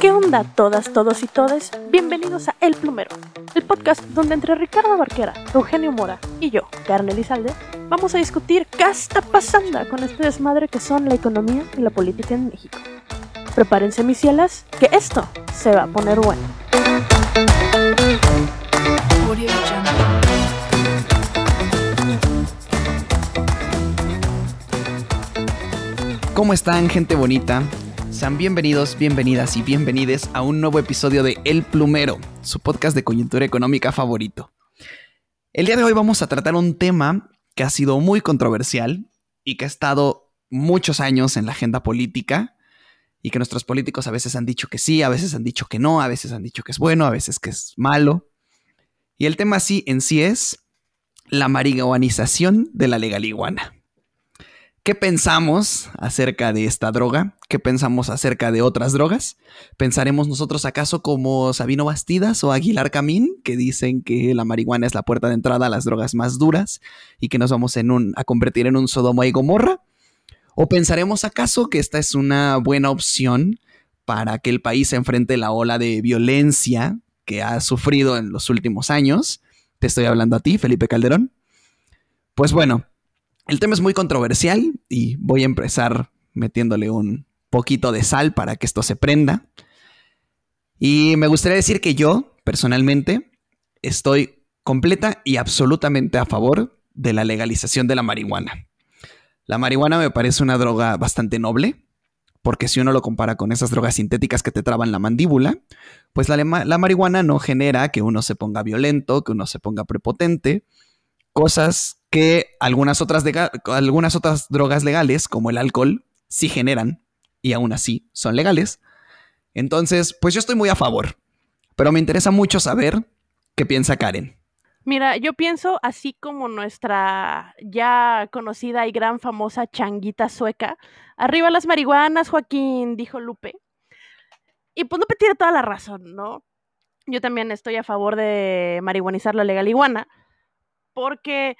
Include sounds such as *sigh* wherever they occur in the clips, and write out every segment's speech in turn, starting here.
¿Qué onda todas, todos y todes? Bienvenidos a El Plumero, el podcast donde entre Ricardo Barquera, Eugenio Mora y yo, Carne Elizalde, vamos a discutir qué está pasando con este desmadre que son la economía y la política en México. Prepárense mis cielas, que esto se va a poner bueno. ¿Cómo están, gente bonita? Sean bienvenidos, bienvenidas y bienvenides a un nuevo episodio de El Plumero, su podcast de coyuntura económica favorito. El día de hoy vamos a tratar un tema que ha sido muy controversial y que ha estado muchos años en la agenda política y que nuestros políticos a veces han dicho que sí, a veces han dicho que no, a veces han dicho que es bueno, a veces que es malo. Y el tema sí en sí es la marihuanización de la legal iguana. ¿Qué pensamos acerca de esta droga? ¿Qué pensamos acerca de otras drogas? ¿Pensaremos nosotros acaso como Sabino Bastidas o Aguilar Camín, que dicen que la marihuana es la puerta de entrada a las drogas más duras y que nos vamos a convertir en un Sodoma y Gomorra? ¿O pensaremos acaso que esta es una buena opción para que el país se enfrente la ola de violencia que ha sufrido en los últimos años? Te estoy hablando a ti, Felipe Calderón. Pues bueno, el tema es muy controversial y voy a empezar metiéndole un poquito de sal para que esto se prenda. Y me gustaría decir que yo, personalmente, estoy completa y absolutamente a favor de la legalización de la marihuana. La marihuana me parece una droga bastante noble, porque si uno lo compara con esas drogas sintéticas que te traban la mandíbula, pues la, la marihuana no genera que uno se ponga violento, que uno se ponga prepotente, cosas que algunas otras, algunas otras drogas legales, como el alcohol, sí generan y aún así son legales. Entonces, pues yo estoy muy a favor, pero me interesa mucho saber qué piensa Karen. Mira, yo pienso así como nuestra ya conocida y gran famosa changuita sueca. Arriba las marihuanas, Joaquín, dijo Lupe. Y pues Lupe tiene toda la razón, ¿no? Yo también estoy a favor de marihuanizar la legal iguana, porque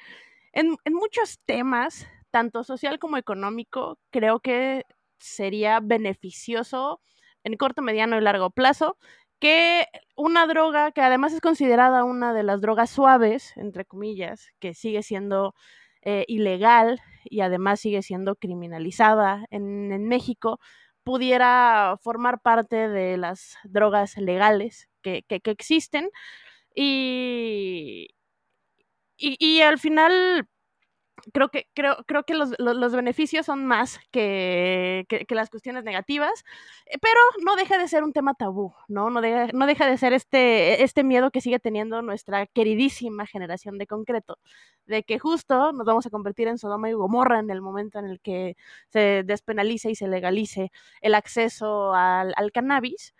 en, muchos temas, tanto social como económico, creo que sería beneficioso en corto, mediano y largo plazo que una droga que además es considerada una de las drogas suaves, entre comillas, que sigue siendo eh, ilegal y además sigue siendo criminalizada en, México, pudiera formar parte de las drogas legales que, que existen. Y, y, al final creo que, creo, creo que los, beneficios son más que, las cuestiones negativas, eh, pero no deja de ser un tema tabú, ¿no? No, no deja de ser este, este miedo que sigue teniendo nuestra queridísima generación de concreto, de que justo nos vamos a convertir en Sodoma y Gomorra en el momento en el que se despenalice y se legalice el acceso al, al cannabis,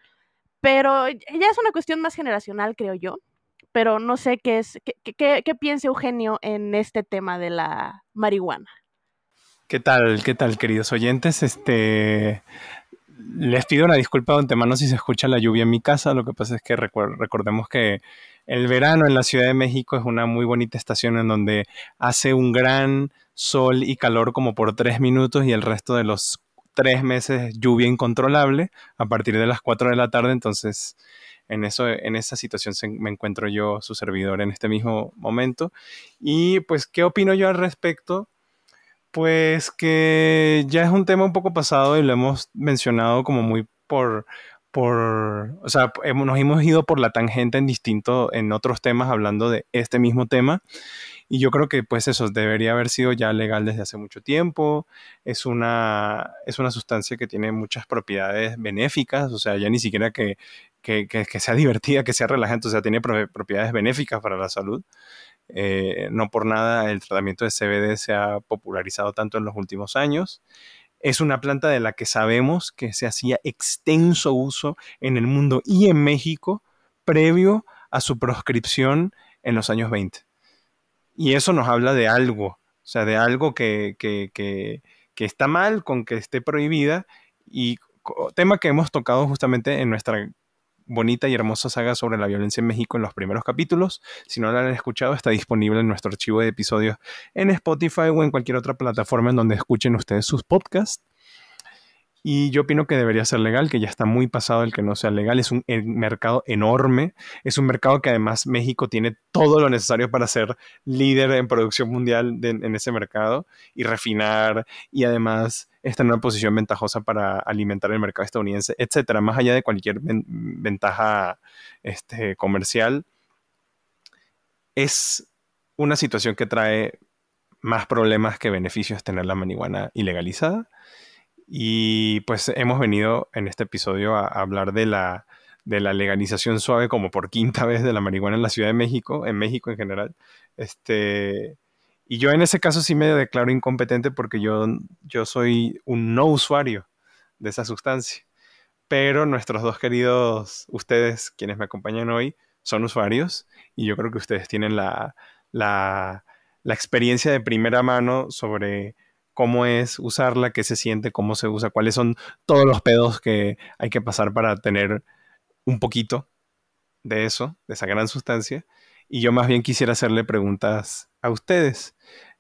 pero ya es una cuestión más generacional, creo yo pero no sé qué es, qué, qué, piensa Eugenio en este tema de la marihuana. ¿Qué tal, qué tal, queridos oyentes? Este, les pido una disculpa de antemano si se escucha la lluvia en mi casa. Lo que pasa es que recordemos que el verano en la Ciudad de México es una muy bonita estación en donde hace un gran sol y calor como por tres minutos y el resto de los tres meses lluvia incontrolable a partir de las cuatro de la tarde. Entonces, en, eso, en esa situación me encuentro yo, su servidor, en este mismo momento. Y pues, ¿qué opino yo al respecto? Pues que ya es un tema un poco pasado y lo hemos mencionado como muy por, por, o sea, nos hemos ido por la tangente en distinto, en otros temas hablando de este mismo tema. Y yo creo que pues eso debería haber sido ya legal desde hace mucho tiempo. Es una, es una sustancia que tiene muchas propiedades benéficas, o sea, ya ni siquiera que, que, que, sea *laughs* divertida, que sea relajante, o sea, tiene propiedades benéficas para la salud. Eh, no por nada el tratamiento de CBD se ha popularizado tanto en los últimos años. Es una planta de la que sabemos que se hacía extenso uso en el mundo y en México previo a su proscripción en los años 20. Y eso nos habla de algo, o sea, de algo que, que, que, que está mal con que esté prohibida y tema que hemos tocado justamente en nuestra bonita y hermosa saga sobre la violencia en México en los primeros capítulos. Si no la han escuchado, está disponible en nuestro archivo de episodios en Spotify o en cualquier otra plataforma en donde escuchen ustedes sus podcasts. y yo opino que debería ser legal, que ya está muy pasado el que no sea legal. Es un mercado enorme. Es un mercado que además México tiene todo lo necesario para ser líder en producción mundial en ese mercado y refinar y además estar en una posición ventajosa para alimentar el mercado estadounidense, etcétera. Más allá de cualquier ventaja este, comercial, es una situación que trae más problemas que beneficios tener la marihuana ilegalizada y pues hemos venido en este episodio a, hablar de la, de la legalización suave como por quinta *laughs* vez de la marihuana en la Ciudad de México, en México en general. Este, y yo en ese caso sí me declaro incompetente porque yo, yo soy un no usuario de esa sustancia. Pero nuestros dos queridos, ustedes quienes me acompañan hoy, son usuarios y yo creo que ustedes tienen la, la, la experiencia de primera mano sobre cómo es usarla, qué se siente, cómo se usa, cuáles son todos los pedos que hay que pasar para tener un poquito de eso, de esa gran sustancia. Y yo más bien quisiera hacerle preguntas a ustedes.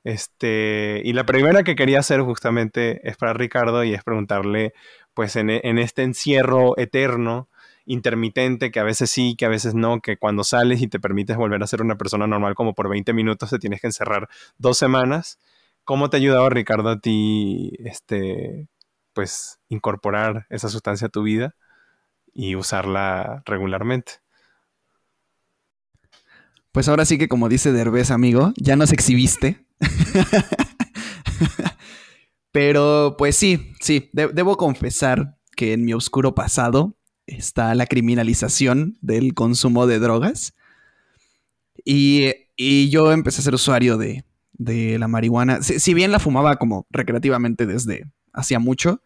Este, y la primera que quería hacer justamente es para Ricardo y es preguntarle, pues en, en este encierro eterno, intermitente, que a veces sí, que a veces no, que cuando sales y te permites volver a ser una persona normal como por 20 minutos te tienes que encerrar dos semanas. ¿Cómo te ha ayudado, Ricardo, a ti, este, pues, incorporar esa sustancia a tu vida y usarla regularmente? Pues ahora sí que como dice Derbez, amigo, ya nos exhibiste. *laughs* Pero pues sí, sí, debo confesar que en mi oscuro pasado está la criminalización del consumo de drogas. Y, y yo empecé a ser usuario de, de la marihuana. Si, bien la fumaba como recreativamente desde hacía mucho,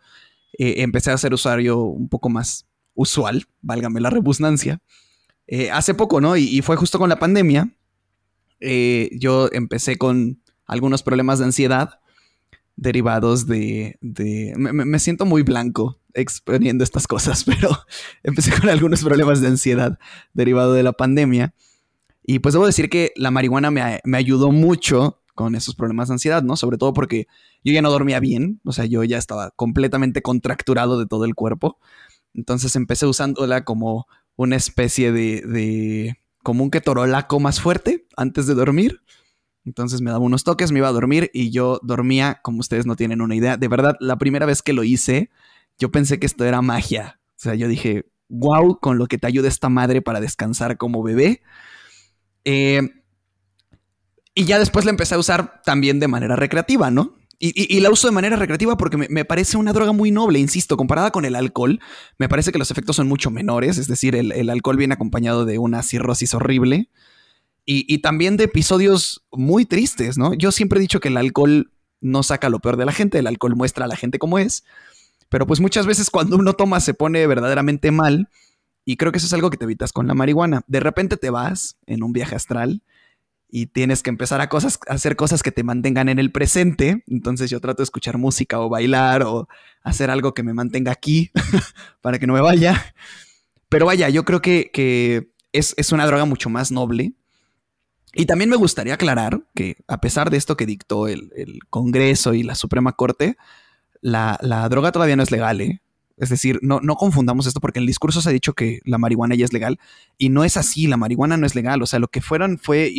eh, empecé a ser usuario un poco más usual, válgame la rebusnancia, eh, hace poco, ¿no? Y, fue justo con la pandemia. Eh, yo empecé con algunos problemas de ansiedad derivados de... de me, siento muy blanco exponiendo estas cosas, *laughs* pero empecé con algunos problemas de ansiedad derivado de la pandemia. Y pues debo decir que la marihuana me, me ayudó mucho con esos problemas de ansiedad, ¿no? Sobre todo porque yo ya no dormía bien, o sea, yo ya estaba completamente contracturado de todo el cuerpo. Entonces empecé usándola como una especie de, de como un ketorolaco más fuerte antes de dormir. Entonces me daba unos toques, me iba a dormir y yo dormía como ustedes no tienen una idea. De verdad, la primera vez que lo hice, yo pensé que esto era magia. O sea, yo dije, wow, con lo que te ayuda esta madre para descansar como bebé. Eh, y ya después la empecé a usar también de manera recreativa, ¿no? Y, la uso de manera recreativa porque me, parece una droga muy noble, insisto, comparada con el alcohol, me parece que los efectos son mucho menores, es decir, el, alcohol viene acompañado de una cirrosis horrible y, también de episodios muy tristes, ¿no? Yo siempre he dicho que el alcohol no saca lo peor de la gente, el alcohol muestra a la gente como es, pero pues muchas veces cuando uno toma se pone verdaderamente mal y creo que eso es algo que te evitas con la marihuana. De repente te vas en un viaje astral y tienes que empezar a, cosas, hacer cosas que te mantengan en el presente. Entonces yo trato de escuchar música o bailar o hacer algo que me mantenga aquí *laughs* para que no me vaya. Pero vaya, yo creo que, es, una droga mucho más noble. Y también me gustaría aclarar que a pesar de esto que dictó el, Congreso y la Suprema Corte, la, la, droga todavía no es legal, ¿eh? Es decir, no, no confundamos esto porque en el discurso se ha dicho que la marihuana ya es legal y no es así, la marihuana no es legal. O sea, lo que fueron fue,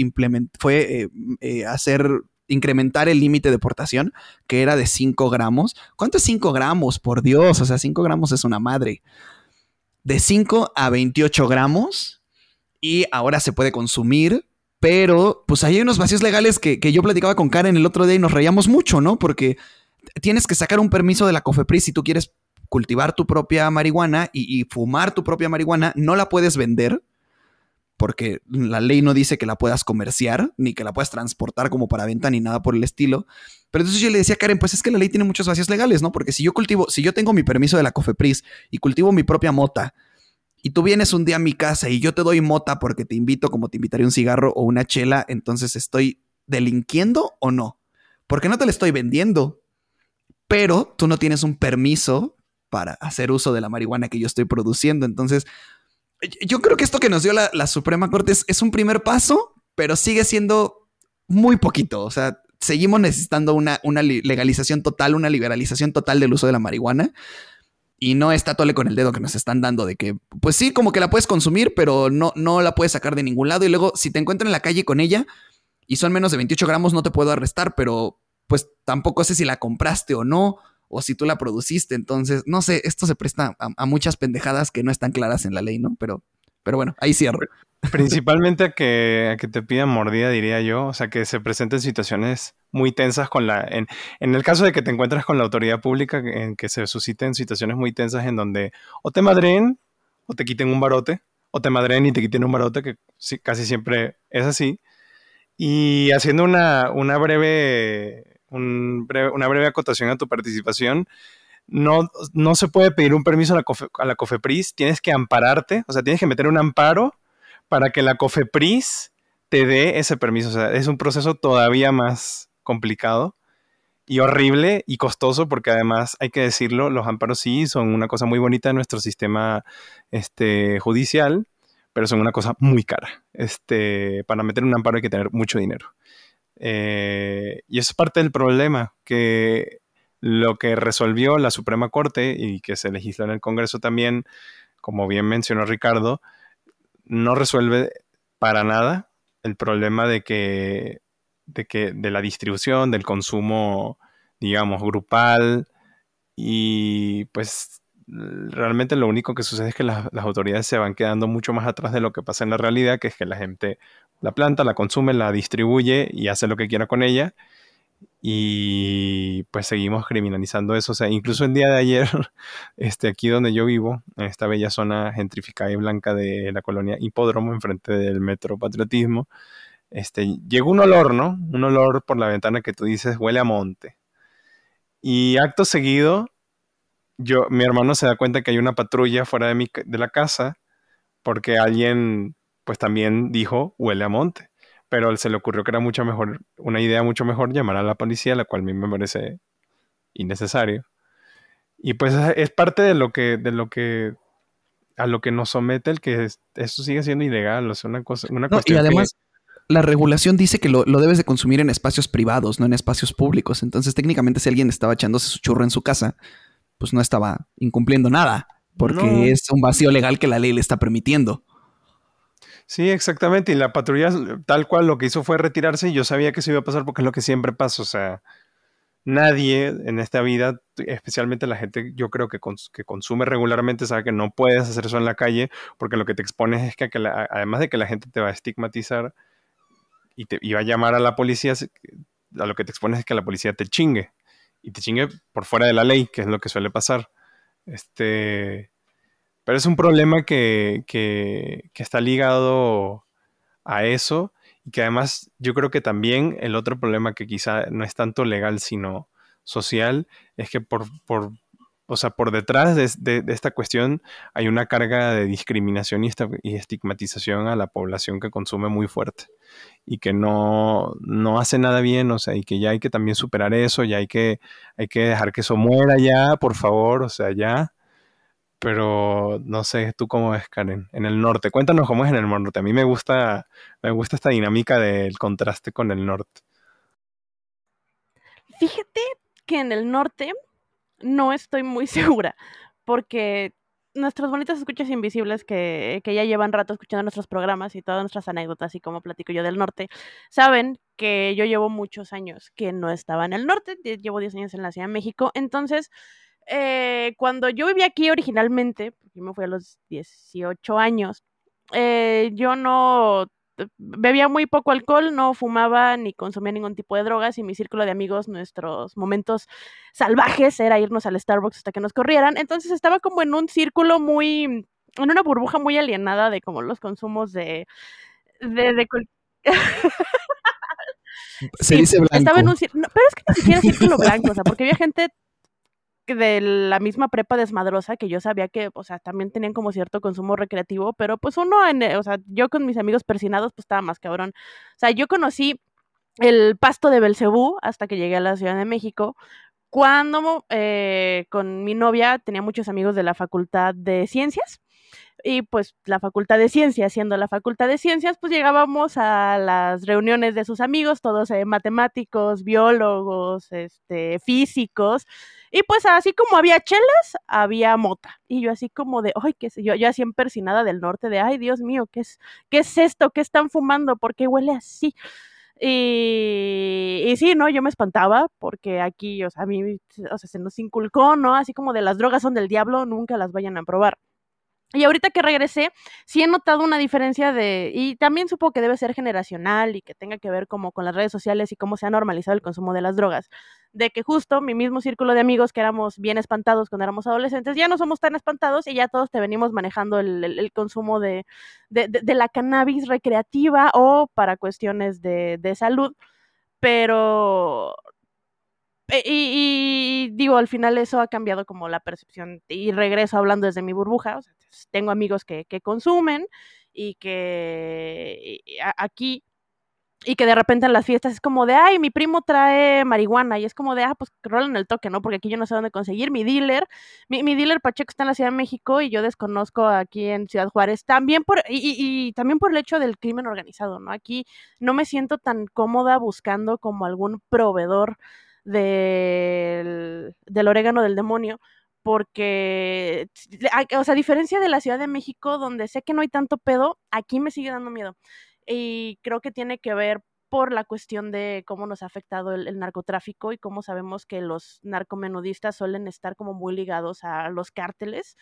fue eh, eh, hacer incrementar el límite de portación, que era de 5 gramos. ¿Cuánto es 5 gramos? Por Dios, o sea, 5 gramos es una madre. De 5 a 28 gramos y ahora se puede consumir, pero pues hay unos vacíos legales que, que yo platicaba con Karen el otro día y nos reíamos mucho, ¿no? Porque tienes que sacar un permiso de la COFEPRIS si tú quieres cultivar tu propia marihuana y, fumar tu propia marihuana, no la puedes vender porque la ley no dice que la puedas comerciar, ni que la puedas transportar como para venta, ni nada por el estilo. Pero entonces yo le decía a Karen, pues es que la ley tiene muchos vacíos legales, ¿no? Porque si yo cultivo, si yo tengo mi permiso de la COFEPRIS y cultivo mi propia mota, y tú vienes un día a mi casa y yo te doy mota porque te invito como te invitaría un cigarro o una chela, entonces estoy delinquiendo o no? Porque no te la estoy vendiendo, pero tú no tienes un permiso para hacer uso de la marihuana que yo estoy produciendo. Entonces, yo creo que esto que nos dio la, Suprema Corte es, un primer paso, pero sigue siendo muy poquito. O sea, seguimos necesitando una, una legalización total, una liberalización total del uso de la marihuana. y no está tole con el dedo que nos están dando de que, pues sí, como que la puedes consumir, pero no, no la puedes sacar de ningún lado. Y luego, si te encuentro en la calle con ella y son menos de 28 gramos, no te puedo arrestar, pero pues tampoco sé si la compraste o no, o si tú la produciste. Entonces, no sé, esto se presta a, muchas pendejadas que no están claras en la ley, ¿no? Pero, pero bueno, ahí cierro. Principalmente a que, a que te pidan mordida, diría yo. O sea, que se presenten situaciones muy tensas con la... En, el caso de que te encuentres con la autoridad pública, en que se susciten situaciones muy tensas en donde o te madreen o te quiten un barote, o te madreen y te quiten un barote, que casi siempre es así. Y haciendo una, una breve, una breve acotación a tu participación, no, no se puede pedir un permiso a la, a la COFEPRIS, tienes que ampararte, o sea, tienes que meter un amparo para que la COFEPRIS te dé ese permiso. O sea, es un proceso todavía más complicado y horrible y costoso porque además hay que decirlo, los amparos sí son una cosa muy bonita en nuestro sistema este, judicial, pero son una cosa muy cara. Este, para meter un amparo hay que tener mucho dinero. Eh, y es parte del problema, que lo que resolvió la Suprema Corte y que se legisla en el Congreso también, como bien mencionó Ricardo, no resuelve para nada el problema de que, de que de la distribución, del consumo, digamos, grupal y pues realmente lo único que sucede es que las, autoridades se van quedando mucho más atrás de lo que pasa en la realidad, que es que la gente la planta, la consume, la distribuye y hace lo que quiera con ella y pues seguimos criminalizando eso. O sea, incluso el día de ayer, *laughs* este, aquí donde yo vivo, en esta bella zona gentrificada y blanca de la colonia Hipódromo, enfrente del Metro Patriotismo, este, llegó un olor, ¿no? Un olor por la ventana que tú dices huele a monte. Y acto seguido, yo, mi hermano se da cuenta que hay una patrulla fuera de, mi, de la casa porque alguien pues también dijo huele a monte pero se le ocurrió que era mucho mejor, una idea mucho mejor llamar a la policía, la cual a mí me parece innecesario. Y pues es parte de lo que, de lo que, a lo que nos somete el que esto sigue siendo ilegal, o sea, una cosa, una Y además, la regulación dice que lo, lo, debes de consumir en espacios privados, no en espacios públicos. Entonces, técnicamente, si alguien estaba echándose su churro en su casa, pues no estaba incumpliendo nada, porque es un vacío legal que la ley le está permitiendo. Sí, exactamente. Y la patrulla, tal cual, lo que hizo fue retirarse y yo sabía que eso iba a pasar porque es lo que siempre pasa. O sea, nadie en esta vida, especialmente la gente, yo creo que, que consume regularmente, sabe que no puedes hacer eso en la calle porque lo que te expones es que, además de que la gente te va a estigmatizar y te va a llamar a la policía, a lo que te expones es que la policía te chingue y te chingue por fuera de la ley, que es lo que suele pasar. Este pero es un problema que, está ligado a eso y que además yo creo que también el otro problema que quizá no es tanto legal sino social es que por, por o sea, por detrás de, esta cuestión hay una carga de discriminación y, estigmatización a la población que consume muy fuerte y que no, no, hace nada bien, o sea, y que ya hay que también superar eso, ya hay que, hay que dejar que eso muera ya, por favor, o sea, ya pero no sé, tú cómo ves, Karen, en el norte. Cuéntanos cómo es en el norte. A mí me gusta, me gusta esta dinámica del contraste con el norte. Fíjate que en el norte no estoy muy *laughs* segura, porque nuestros bonitos escuchas invisibles que, que, ya llevan rato escuchando nuestros programas y todas nuestras anécdotas y como platico yo del norte, saben que yo llevo muchos años que no estaba en el norte, llevo 10 años en la Ciudad de México, entonces eh, cuando yo vivía aquí originalmente, porque me fui a los 18 años, eh, yo no bebía muy poco alcohol, no fumaba ni consumía ningún tipo de drogas y mi círculo de amigos, nuestros momentos salvajes era irnos al Starbucks hasta que nos corrieran. Entonces estaba como en un círculo muy, en una burbuja muy alienada de como los consumos de... de, *laughs* Se dice blanco. Estaba en un pero es que ni siquiera círculo blanco, o sea, porque había gente de la misma prepa desmadrosa que yo sabía que, o sea, también tenían como cierto consumo recreativo, pero pues uno, en, o sea, yo con mis amigos persinados, pues estaba más cabrón. O sea, yo conocí el pasto de Belcebú hasta que llegué a la Ciudad de México, cuando eh, con mi novia tenía muchos amigos de la Facultad de Ciencias. Y pues la Facultad de Ciencias, siendo la Facultad de Ciencias, pues llegábamos a las reuniones de sus amigos, todos eh, matemáticos, biólogos, este, físicos, y pues así como había chelas, había mota. Y yo así como de, ay, qué sé yo, yo así empersinada del norte, de, ay, Dios mío, ¿qué es, qué es esto? ¿Qué están fumando? ¿Por qué huele así? Y, sí, ¿no? Yo me espantaba porque aquí, o sea, a mí, o sea, se nos inculcó, ¿no? Así como de las drogas son del diablo, nunca las vayan a probar. Y ahorita que regresé, sí he notado una diferencia de, y también supongo que debe ser generacional y que tenga que ver como con las redes sociales y cómo se ha normalizado el consumo de las drogas, de que justo mi mismo círculo de amigos que éramos bien espantados cuando éramos adolescentes, ya no somos tan espantados y ya todos te venimos manejando el, consumo de, de, de, de, la cannabis recreativa o para cuestiones de, de salud, pero y, y, digo, al final eso ha cambiado como la percepción y regreso hablando desde mi burbuja, tengo amigos que, consumen y que aquí y que de repente en las fiestas es como de, ay, mi primo trae marihuana, y es como de, ah, pues rolen el toque, ¿no? Porque aquí yo no sé dónde conseguir. Mi dealer, mi, dealer Pacheco está en la Ciudad de México y yo desconozco aquí en Ciudad Juárez, también por, y, y también por el hecho del crimen organizado, ¿no? Aquí no me siento tan cómoda buscando como algún proveedor del, del orégano del demonio, porque, o sea, a diferencia de la Ciudad de México, donde sé que no hay tanto pedo, aquí me sigue dando miedo. Y creo que tiene que ver por la cuestión de cómo nos ha afectado el, narcotráfico y cómo sabemos que los narcomenudistas suelen estar como muy ligados a los cárteles.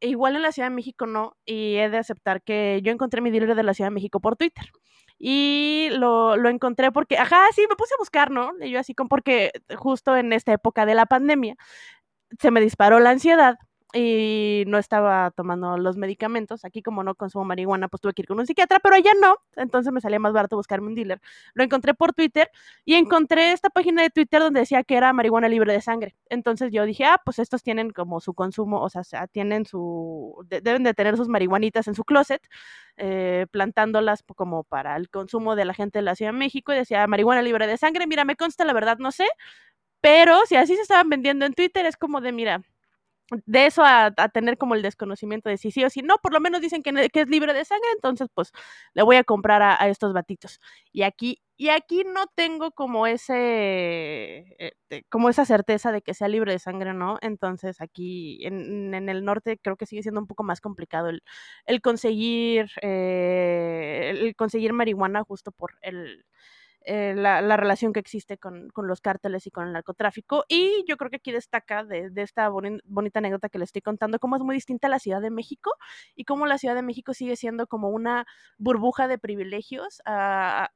E igual en la Ciudad de México no, y he de aceptar que yo encontré mi dealer de la Ciudad de México por Twitter. Y lo, lo encontré porque, ajá, sí, me puse a buscar, ¿no? Y yo así como porque justo en esta época de la pandemia se me disparó la ansiedad y no estaba tomando los medicamentos. Aquí como no consumo marihuana, pues tuve que ir con un psiquiatra, pero allá no. Entonces me salía más barato buscarme un dealer. Lo encontré por Twitter y encontré esta página de Twitter donde decía que era marihuana libre de sangre. Entonces yo dije, ah, pues estos tienen como su consumo, o sea, tienen su, de, deben de tener sus marihuanitas en su closet, eh, plantándolas como para el consumo de la gente de la Ciudad de México y decía marihuana libre de sangre. Mira, me consta, la verdad no sé, pero si así se estaban vendiendo en Twitter, es como de, mira, de eso a, tener como el desconocimiento de si sí o si no, por lo menos dicen que, es libre de sangre, entonces pues le voy a comprar a, estos batitos. Y aquí, y aquí no tengo como ese, eh, como esa certeza de que sea libre de sangre o no, entonces aquí en, en, el norte creo que sigue siendo un poco más complicado el, el conseguir, eh, el conseguir marihuana justo por el, eh, la, la, relación que existe con, con, los cárteles y con el narcotráfico. Y yo creo que aquí destaca de, esta boni bonita anécdota que le estoy contando, cómo es muy distinta la Ciudad de México y cómo la Ciudad de México sigue siendo como una burbuja de privilegios a,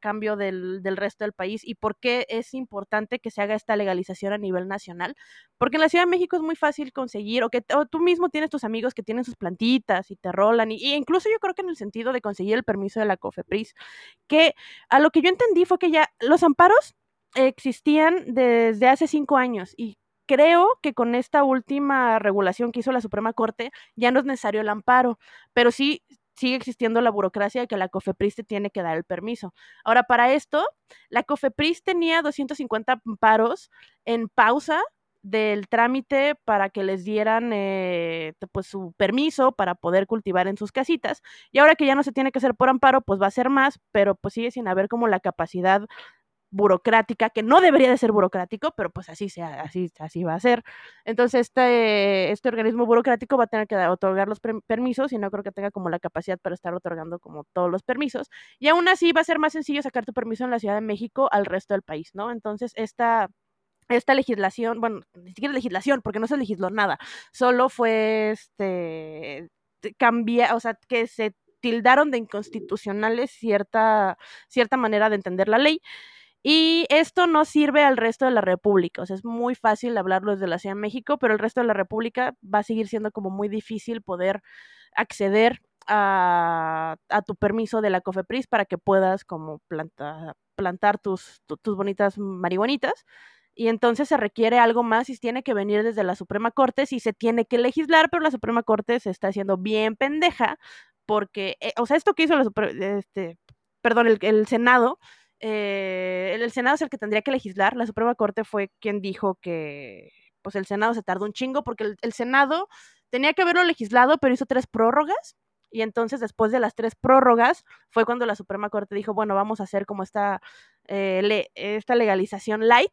cambio del, del, resto del país y por qué es importante que se haga esta legalización a nivel nacional. Porque en la Ciudad de México es muy fácil conseguir, o que tú mismo tienes tus amigos que tienen sus plantitas y te rolan, y, y incluso yo creo que en el sentido de conseguir el permiso de la COFEPRIS, que a lo que yo entendí fue que ya los amparos existían desde hace cinco años y creo que con esta última regulación que hizo la Suprema Corte ya no es necesario el amparo, pero sí sigue existiendo la burocracia de que la COFEPRIS te tiene que dar el permiso. Ahora, para esto, la COFEPRIS tenía 250 amparos en pausa del trámite para que les dieran eh, pues su permiso para poder cultivar en sus casitas y ahora que ya no se tiene que hacer por amparo pues va a ser más pero pues sigue sin haber como la capacidad burocrática que no debería de ser burocrático pero pues así sea así así va a ser. Entonces este este organismo burocrático va a tener que otorgar los permisos y no creo que tenga como la capacidad para estar otorgando como todos los permisos y aún así va a ser más sencillo sacar tu permiso en la Ciudad de México al resto del país no entonces esta esta legislación, bueno, ni siquiera legislación, porque no se legisló nada, solo fue este cambiar, o sea, que se tildaron de inconstitucionales cierta, cierta manera de entender la ley. Y esto no sirve al resto de la República. O sea, es muy fácil hablarlo desde la Ciudad de México, pero el resto de la República va a seguir siendo como muy difícil poder acceder a, tu permiso de la COFEPRIS para que puedas como planta, plantar tus, tu, tus bonitas marihuanitas y entonces se requiere algo más y tiene que venir desde la Suprema Corte, si se tiene que legislar, pero la Suprema Corte se está haciendo bien pendeja, porque, eh, o sea, esto que hizo la este, perdón, el, Senado, eh, el, Senado es el que tendría que legislar, la Suprema Corte fue quien dijo que, pues el Senado se tardó un chingo, porque el, el Senado tenía que haberlo legislado, pero hizo tres prórrogas. Y entonces, después de las tres prórrogas, fue cuando la Suprema Corte dijo, bueno, vamos a hacer como esta, eh, esta legalización light,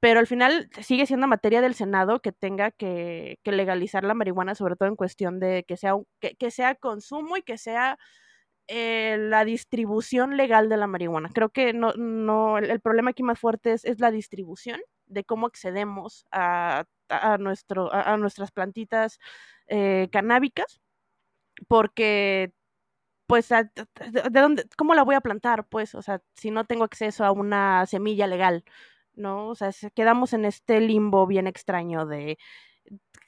pero al final sigue siendo materia del Senado que tenga que, legalizar la marihuana, sobre todo en cuestión de que sea, que, sea consumo y que sea eh, la distribución legal de la marihuana. Creo que no, no, el, problema aquí más fuerte es, la distribución, de cómo accedemos a, nuestro, a, nuestras plantitas eh, canábicas, porque pues, ¿de dónde, cómo la voy a plantar? Pues, o sea, si no tengo acceso a una semilla legal. ¿No? O sea, quedamos en este limbo bien extraño de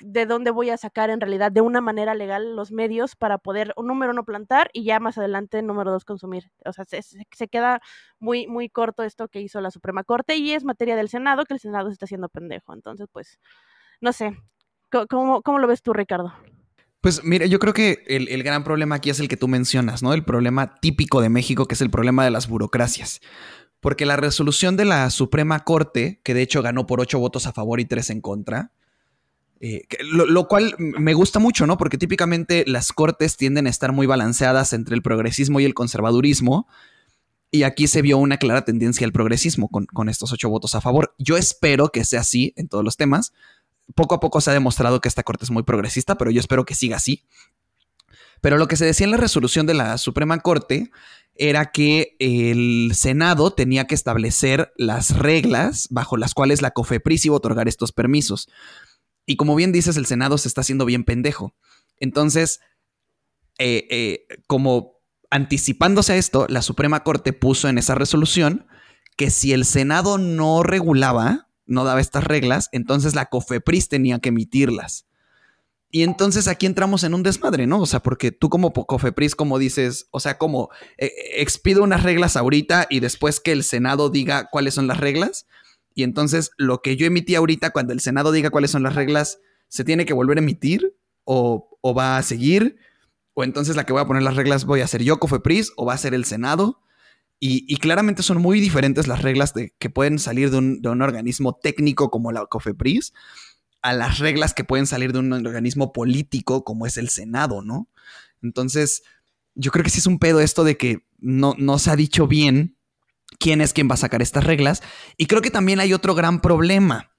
de dónde voy a sacar en realidad de una manera legal los medios para poder, número no plantar y ya más adelante, número dos, consumir. O sea, se, se, queda muy, muy corto esto que hizo la Suprema Corte y es materia del Senado, que el Senado se está haciendo pendejo. Entonces, pues, no sé. ¿Cómo, cómo lo ves tú, Ricardo? Pues mira, yo creo que el, el, gran problema aquí es el que tú mencionas, ¿no? El problema típico de México, que es el problema de las burocracias porque la resolución de la Suprema Corte, que de hecho ganó por ocho votos a favor y tres en contra, eh, lo, cual me gusta mucho, ¿no? Porque típicamente las cortes tienden a estar muy balanceadas entre el progresismo y el conservadurismo. Y aquí se vio una clara tendencia al progresismo con, con estos ocho votos a favor. Yo espero que sea así en todos los temas. Poco a poco se ha demostrado que esta corte es muy progresista, pero yo espero que siga así. Pero lo que se decía en la resolución de la Suprema Corte era que el Senado tenía que establecer las reglas bajo las cuales la COFEPRIS iba a otorgar estos permisos. Y como bien dices, el Senado se está haciendo bien pendejo. Entonces, eh, eh, como anticipándose a esto, la Suprema Corte puso en esa resolución que si el Senado no regulaba, no daba estas reglas, entonces la COFEPRIS tenía que emitirlas. Y entonces aquí entramos en un desmadre, ¿no? O sea, porque tú como Cofepris, como dices, o sea, como eh, expido unas reglas ahorita y después que el Senado diga cuáles son las reglas. Y entonces lo que yo emití ahorita, cuando el Senado diga cuáles son las reglas, ¿se tiene que volver a emitir? ¿O, va a seguir? ¿O entonces la que voy a poner las reglas voy a ser yo, Cofepris, o va a ser el Senado? Y, claramente son muy diferentes las reglas de, que pueden salir de un, de un organismo técnico como la Cofepris a las reglas que pueden salir de un organismo político como es el Senado, ¿no? Entonces, yo creo que sí es un pedo esto de que no, no se ha dicho bien quién es quien va a sacar estas reglas. Y creo que también hay otro gran problema,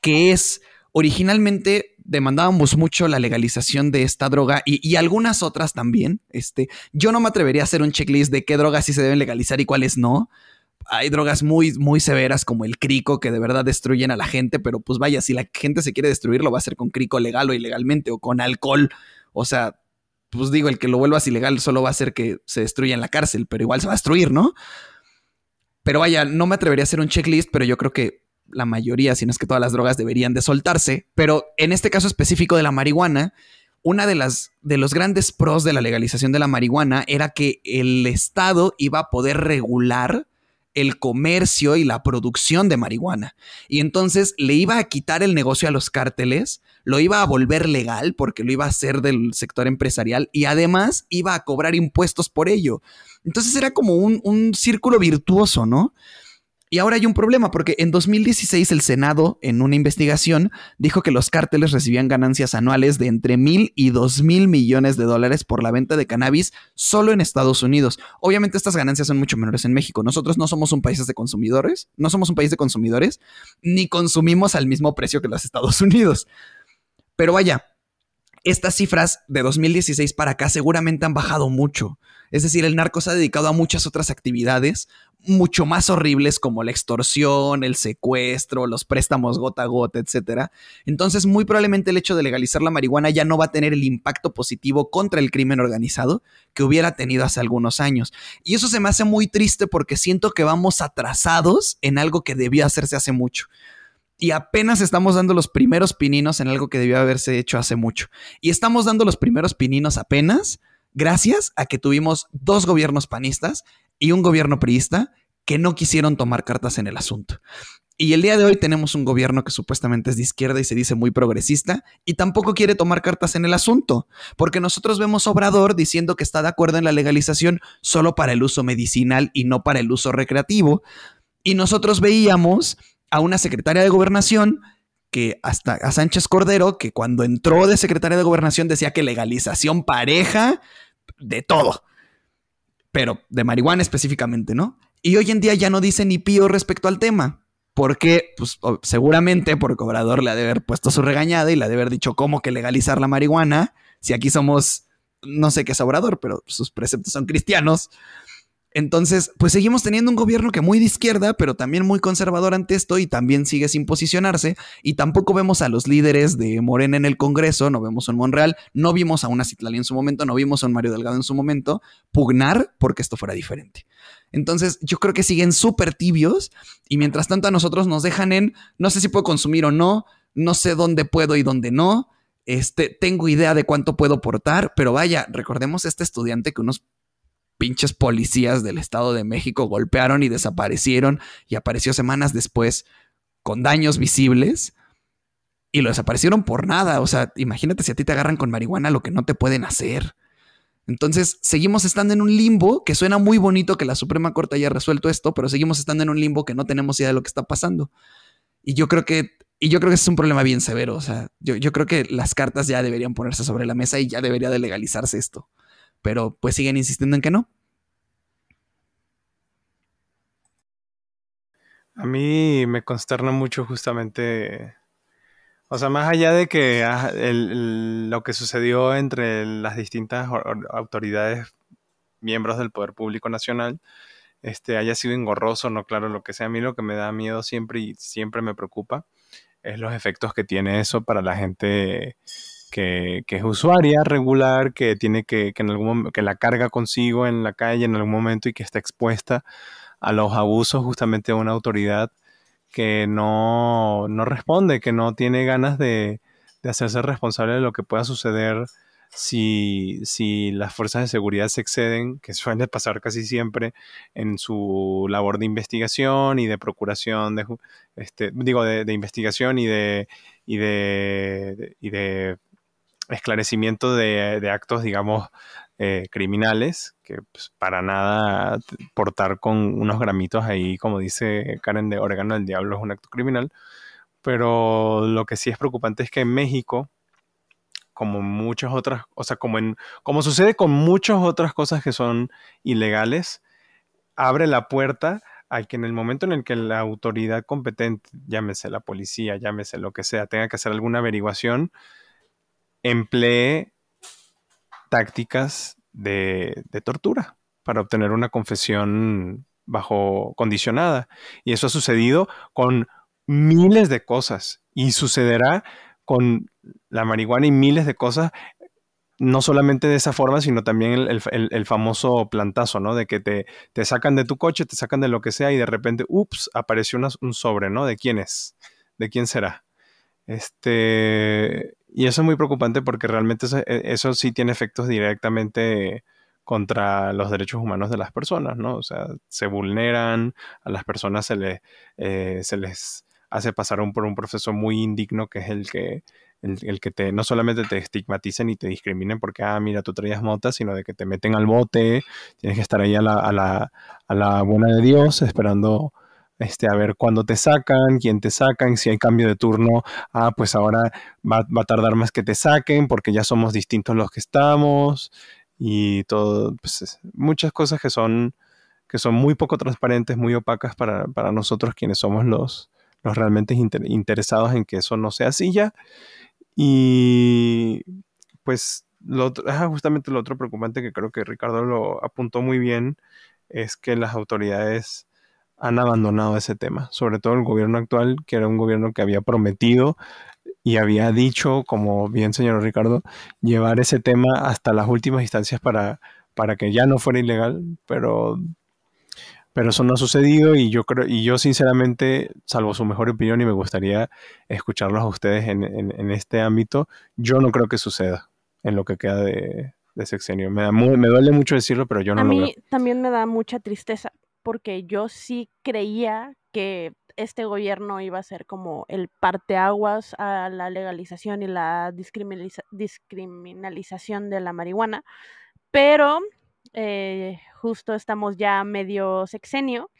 que es, originalmente demandábamos mucho la legalización de esta droga y, y, algunas otras también. Este, yo no me atrevería a hacer un checklist de qué drogas sí se deben legalizar y cuáles no, hay drogas muy, muy severas como el crico que de verdad destruyen a la gente, pero pues vaya, si la gente se quiere destruir, lo va a hacer con crico legal o ilegalmente o con alcohol. O sea, pues digo, el que lo vuelvas ilegal solo va a hacer que se destruya en la cárcel, pero igual se va a destruir, ¿no? Pero vaya, no me atrevería a hacer un checklist, pero yo creo que la mayoría, si no es que todas las drogas deberían de soltarse. Pero en este caso específico de la marihuana, una de las de los grandes pros de la legalización de la marihuana era que el Estado iba a poder regular el comercio y la producción de marihuana. Y entonces le iba a quitar el negocio a los cárteles, lo iba a volver legal porque lo iba a hacer del sector empresarial y además iba a cobrar impuestos por ello. Entonces era como un, un círculo virtuoso, ¿no? Y ahora hay un problema porque en 2016 el Senado, en una investigación, dijo que los cárteles recibían ganancias anuales de entre mil y dos mil millones de dólares por la venta de cannabis solo en Estados Unidos. Obviamente estas ganancias son mucho menores en México. Nosotros no somos un país de consumidores, no somos un país de consumidores, ni consumimos al mismo precio que los Estados Unidos. Pero vaya, estas cifras de 2016 para acá seguramente han bajado mucho. Es decir, el narco se ha dedicado a muchas otras actividades, mucho más horribles como la extorsión, el secuestro, los préstamos gota a gota, etc. Entonces, muy probablemente el hecho de legalizar la marihuana ya no va a tener el impacto positivo contra el crimen organizado que hubiera tenido hace algunos años. Y eso se me hace muy triste porque siento que vamos atrasados en algo que debió hacerse hace mucho. Y apenas estamos dando los primeros pininos en algo que debió haberse hecho hace mucho. Y estamos dando los primeros pininos apenas gracias a que tuvimos dos gobiernos panistas y un gobierno priista que no quisieron tomar cartas en el asunto. Y el día de hoy tenemos un gobierno que supuestamente es de izquierda y se dice muy progresista y tampoco quiere tomar cartas en el asunto, porque nosotros vemos Obrador diciendo que está de acuerdo en la legalización solo para el uso medicinal y no para el uso recreativo. Y nosotros veíamos a una secretaria de gobernación que hasta a Sánchez Cordero, que cuando entró de secretaria de gobernación decía que legalización pareja de todo, pero de marihuana específicamente, ¿no? Y hoy en día ya no dice ni pío respecto al tema, porque pues, seguramente por cobrador le ha de haber puesto su regañada y le ha de haber dicho cómo que legalizar la marihuana, si aquí somos, no sé qué es obrador, pero sus preceptos son cristianos. Entonces, pues seguimos teniendo un gobierno que muy de izquierda, pero también muy conservador ante esto y también sigue sin posicionarse. Y tampoco vemos a los líderes de Morena en el Congreso, no vemos a un Monreal, no vimos a una Citlali en su momento, no vimos a un Mario Delgado en su momento pugnar porque esto fuera diferente. Entonces, yo creo que siguen súper tibios y mientras tanto a nosotros nos dejan en no sé si puedo consumir o no, no sé dónde puedo y dónde no. Este, tengo idea de cuánto puedo portar, pero vaya, recordemos a este estudiante que unos pinches policías del Estado de México golpearon y desaparecieron y apareció semanas después con daños visibles y lo desaparecieron por nada. O sea, imagínate si a ti te agarran con marihuana lo que no te pueden hacer. Entonces, seguimos estando en un limbo que suena muy bonito que la Suprema Corte haya resuelto esto, pero seguimos estando en un limbo que no tenemos idea de lo que está pasando. Y yo creo que, y yo creo que ese es un problema bien severo. O sea, yo, yo creo que las cartas ya deberían ponerse sobre la mesa y ya debería de legalizarse esto pero pues siguen insistiendo en que no. A mí me consterna mucho justamente, o sea, más allá de que ah, lo que sucedió entre las distintas autoridades, miembros del Poder Público Nacional, este, haya sido engorroso, no claro, lo que sea, a mí lo que me da miedo siempre y siempre me preocupa es los efectos que tiene eso para la gente que, es usuaria regular, que tiene que, que, en algún, que la carga consigo en la calle en algún momento y que está expuesta a los abusos justamente de una autoridad que no, no responde, que no tiene ganas de, hacerse responsable de lo que pueda suceder si, si las fuerzas de seguridad se exceden, que *laughs* suele pasar casi siempre en su labor de investigación y de procuración, de, este, digo, de, investigación y de, y de esclarecimiento de, actos, digamos, eh, criminales, que pues, para nada portar con unos gramitos ahí, como dice Karen de Orégano, el diablo es un acto criminal. Pero lo que sí es preocupante es que en México, como muchas otras, o sea, como, en, como sucede con muchas otras cosas que son ilegales, abre la puerta a que en el momento en el que la autoridad competente, llámese la policía, llámese lo que sea, tenga que hacer alguna averiguación, emplee tácticas de, tortura para obtener una confesión bajo condicionada. Y eso ha sucedido con miles de cosas y sucederá con la marihuana y miles de cosas, no solamente de esa forma, sino también el, famoso plantazo, ¿no? De que te, te, sacan de tu coche, te sacan de lo que sea y de repente, ups, apareció un sobre, ¿no? ¿De quién es? ¿De quién será? Este, y eso es muy preocupante porque realmente e, eso, sí tiene efectos directamente contra los derechos humanos de las personas, ¿no? O sea, se vulneran, a las personas se, le, eh, se les hace pasar por un proceso muy indigno que es el que, el, que te, no solamente te estigmaticen y te discriminen porque, ah, mira, tú traías motas, sino de que te meten al bote, tienes que estar ahí a la, a la, a la buena de Dios esperando este, a ver cuándo te sacan, quién te sacan, si hay cambio de turno, ah, pues ahora va, a tardar más que te saquen porque ya somos distintos los que estamos y todo, pues muchas cosas que son, que son muy poco transparentes, muy opacas para, nosotros quienes somos los, los realmente interesados en que eso no sea así ya. Y pues ah, justamente lo otro preocupante que creo que Ricardo lo apuntó muy bien es que las autoridades han abandonado ese tema, sobre todo el gobierno actual, que era un gobierno que había prometido y había dicho, como bien señor Ricardo, llevar ese tema hasta las últimas instancias para, para que ya no fuera ilegal, pero, pero eso no ha sucedido y yo creo, y yo sinceramente, salvo su mejor opinión y me gustaría escucharlos a ustedes en, este ámbito, yo no creo que suceda en lo que queda de, sexenio. Me, da me duele mucho decirlo, pero yo no a lo mí también me da mucha tristeza porque yo sí creía que este gobierno iba a ser como el parteaguas a la legalización y la discriminalización de la marihuana, pero eh, justo estamos ya medio sexenio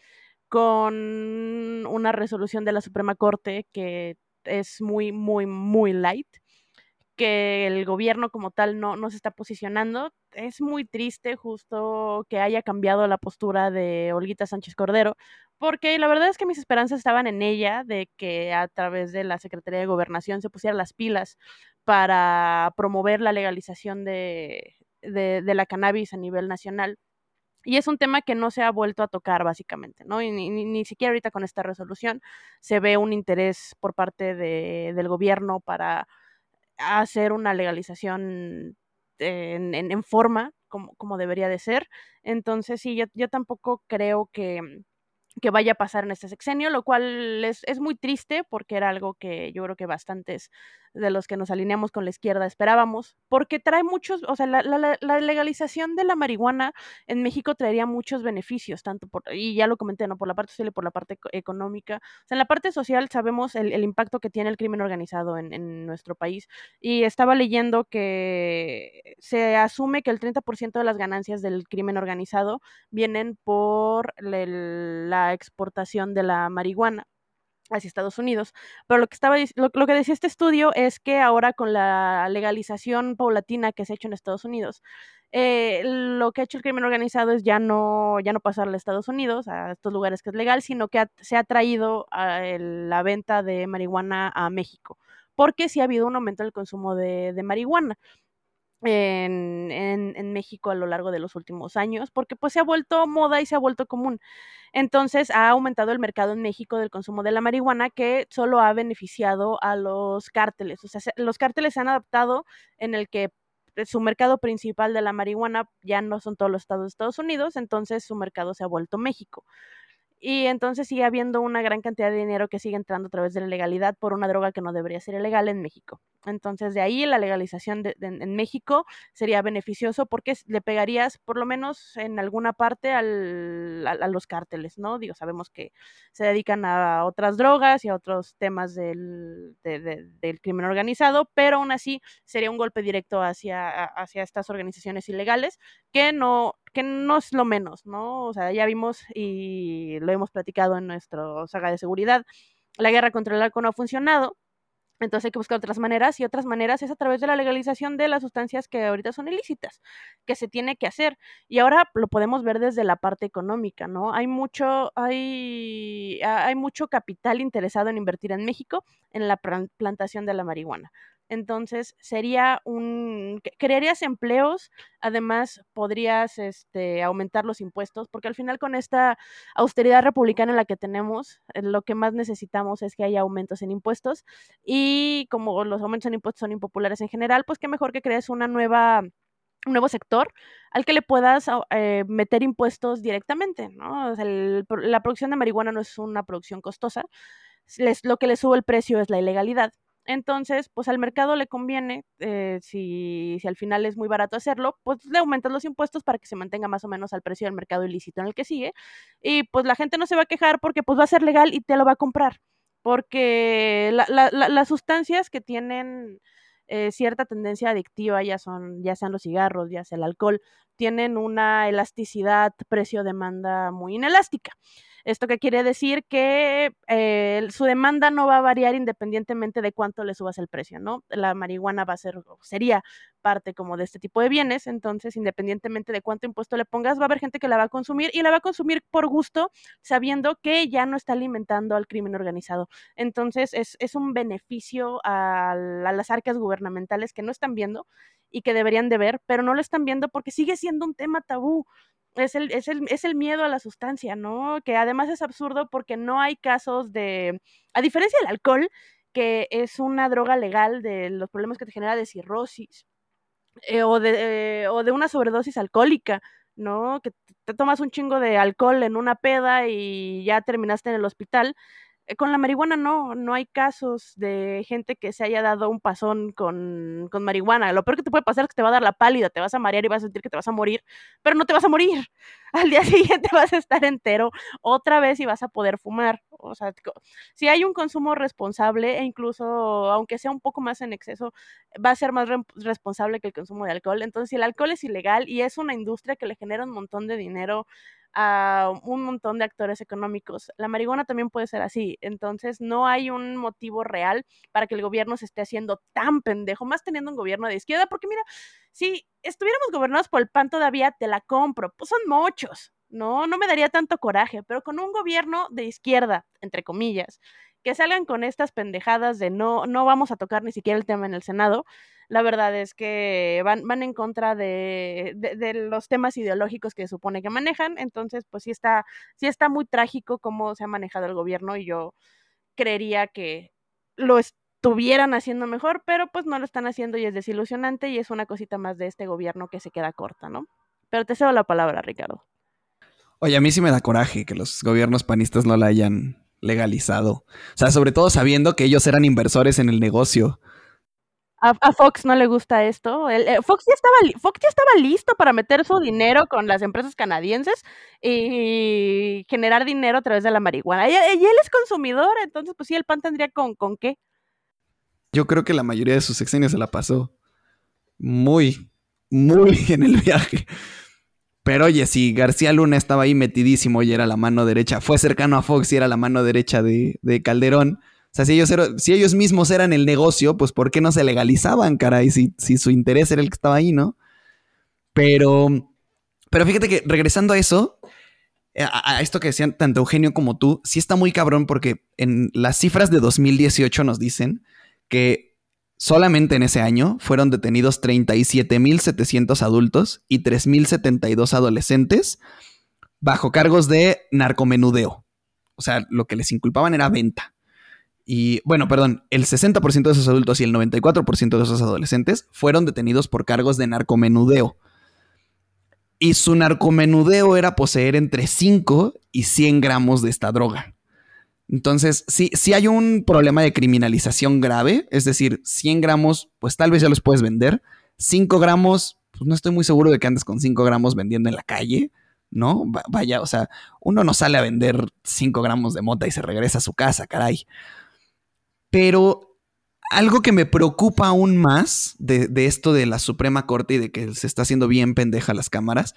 con una resolución de la Suprema Corte que es muy, muy, muy light que el gobierno como tal no, no se está posicionando. Es muy triste justo que haya cambiado la postura de Olguita Sánchez Cordero, porque la verdad es que mis esperanzas estaban en ella, de que a través de la Secretaría de Gobernación se pusiera las pilas para promover la legalización de, la cannabis a nivel nacional. Y es un tema que no se ha vuelto a tocar, básicamente, ¿no? Y ni, ni, ni siquiera ahorita con esta resolución se ve un interés por parte de, del gobierno para hacer una legalización en, en, en forma, como, como, debería de ser. Entonces, sí, yo, yo tampoco creo que, que vaya a pasar en este sexenio, lo cual es, es, muy triste porque era algo que yo creo que bastantes de los que nos alineamos con la izquierda esperábamos, porque trae muchos, o sea, la, la, legalización de la marihuana en México traería muchos beneficios, tanto por, y ya lo comenté, ¿no? Por la parte social y por la parte económica. O sea, en la parte social sabemos el, el impacto que tiene el crimen organizado en, en, nuestro país, y estaba leyendo que se asume que el 30% de las ganancias del crimen organizado vienen por la exportación de la marihuana hacia Estados Unidos. Pero lo que estaba lo, lo, que decía este estudio es que ahora con la legalización paulatina que se ha hecho en Estados Unidos, eh, lo que ha hecho el crimen organizado es ya no, ya no pasarle a Estados Unidos, a estos lugares que es legal, sino que se ha traído a la venta de marihuana a México, porque sí ha habido un aumento del consumo de, de marihuana en, en, en, México a lo largo de los últimos años, porque pues se ha vuelto moda y se ha vuelto común. Entonces ha aumentado el mercado en México del consumo de la marihuana que solo ha beneficiado a los cárteles. O sea, se, los cárteles se han adaptado en el que su mercado principal de la marihuana ya no son todos los estados de Estados Unidos, entonces su mercado se ha vuelto México y entonces sigue habiendo una gran cantidad de dinero que sigue entrando a través de la legalidad por una droga que no debería ser ilegal en México. Entonces, de ahí la legalización de, de, en México sería beneficioso porque le pegarías por lo menos en alguna parte al, a, a, los cárteles, ¿no? Digo, sabemos que se dedican a otras drogas y a otros temas del, de, del crimen organizado, pero aún así sería un golpe directo hacia, hacia estas organizaciones ilegales que no que no es lo menos, ¿no? O sea, ya vimos y lo hemos platicado en nuestra saga de seguridad, la guerra contra el arco no ha funcionado, entonces hay que buscar otras maneras y otras maneras es a través de la legalización de las sustancias que ahorita son ilícitas, que se tiene que hacer. Y ahora lo podemos ver desde la parte económica, ¿no? Hay mucho, hay, hay mucho capital interesado en invertir en México en la plantación de la marihuana. Entonces, sería un, crearías empleos, además podrías este, aumentar los impuestos, porque al final con esta austeridad republicana en la que tenemos, eh, lo que más necesitamos es que haya aumentos en impuestos y como los aumentos en impuestos son impopulares en general, pues qué mejor que crees una nueva un nuevo sector al que le puedas eh, meter impuestos directamente, ¿no? La producción de marihuana no es una producción costosa, lo que le sube el precio es la ilegalidad. Entonces, pues al mercado le conviene, eh, si, si, al final es muy barato hacerlo, pues le aumentas los impuestos para que se mantenga más o menos al precio del mercado ilícito en el que sigue. Y pues la gente no se va a quejar porque pues va a ser legal y te lo va a comprar. Porque la, la, la, las sustancias que tienen eh, cierta tendencia adictiva, ya son, ya sean los cigarros, ya sea el alcohol, tienen una elasticidad precio-demanda muy inelástica. ¿Esto qué quiere decir? Que eh, su demanda no va a variar independientemente de cuánto le subas el precio, ¿no? La marihuana va a ser, sería parte como de este tipo de bienes, entonces independientemente de cuánto impuesto le pongas, va a haber gente que la va a consumir y la va a consumir por gusto, sabiendo que ya no está alimentando al crimen organizado. Entonces es, es un beneficio a, a las arcas gubernamentales que no están viendo y que deberían de ver, pero no lo están viendo porque sigue siendo un tema tabú es el, es, el, es el miedo a la sustancia, ¿no? Que además es absurdo porque no hay casos de, a diferencia del alcohol, que es una droga legal de los problemas que te genera de cirrosis eh, o, de, eh, o de una sobredosis alcohólica, ¿no? Que te tomas un chingo de alcohol en una peda y ya terminaste en el hospital con la marihuana no, no hay casos de gente que se haya dado un pasón con, con, marihuana. Lo peor que te puede pasar es que te va a dar la pálida, te vas a marear y vas a sentir que te vas a morir, pero no te vas a morir. *laughs* Al día *laughs* siguiente vas a estar entero otra vez y vas a poder fumar. O sea, si hay un consumo responsable e incluso, aunque sea un poco más en exceso, va a ser más re responsable que el consumo de alcohol. Entonces, si el alcohol es ilegal y es una industria que le genera un montón de dinero a un montón de actores económicos. La marihuana también puede ser así. Entonces, no hay un motivo real para que el gobierno se esté haciendo tan pendejo, más teniendo un gobierno de izquierda, porque mira, si estuviéramos gobernados por el PAN todavía te la compro, pues son muchos. No, no me daría tanto coraje, pero con un gobierno de izquierda, entre comillas, que salgan con estas pendejadas de no, no vamos a tocar ni siquiera el tema en el Senado, la verdad es que van, van en contra de, de, los temas ideológicos que supone que manejan, entonces pues sí está, sí está muy trágico cómo se ha manejado el gobierno y yo creería que lo estuvieran haciendo mejor, pero pues no lo están haciendo y es desilusionante y es una cosita más de este gobierno que se queda corta, ¿no? Pero te cedo la palabra, Ricardo. Oye, a mí sí me da coraje que los gobiernos panistas no la hayan legalizado. O sea, sobre todo sabiendo que ellos eran inversores en el negocio. A, Fox no le gusta esto. Eh, Fox, ya estaba, Fox ya estaba listo para meter su dinero con las empresas canadienses y generar dinero a través de la marihuana. Y, él es consumidor, entonces pues sí, el PAN tendría con, con qué. Yo creo que la mayoría de sus sexenios se la pasó muy, muy en el viaje. Pero oye, si García Luna estaba ahí metidísimo y era la mano derecha, fue cercano a Fox y era la mano derecha de, Calderón. O sea, si ellos, si ellos mismos eran el negocio, pues ¿por qué no se legalizaban, caray? Si, si su interés era el que estaba ahí, ¿no? Pero, pero fíjate que regresando a eso, eh, a, a, esto que decían tanto Eugenio como tú, sí está muy cabrón porque en las cifras de 2018 nos dicen que Solamente en ese año fueron detenidos 37.700 adultos y 3.072 adolescentes bajo cargos de narcomenudeo. O sea, lo que les inculpaban era venta. Y bueno, perdón, el 60% de esos adultos y el 94% de esos adolescentes fueron detenidos por cargos de narcomenudeo. Y su narcomenudeo era poseer entre 5 y 100 gramos de esta droga. Entonces, sí, hay un problema de criminalización grave, es decir, 100 gramos, pues tal vez ya los puedes vender. 5 gramos, pues no estoy muy seguro de que andes con 5 gramos vendiendo en la calle, ¿no? Vaya, o sea, uno no sale a vender 5 gramos de mota y se regresa a su casa, caray. Pero algo que me preocupa aún más de, de esto de la Suprema Corte y de que se está haciendo bien pendeja las cámaras,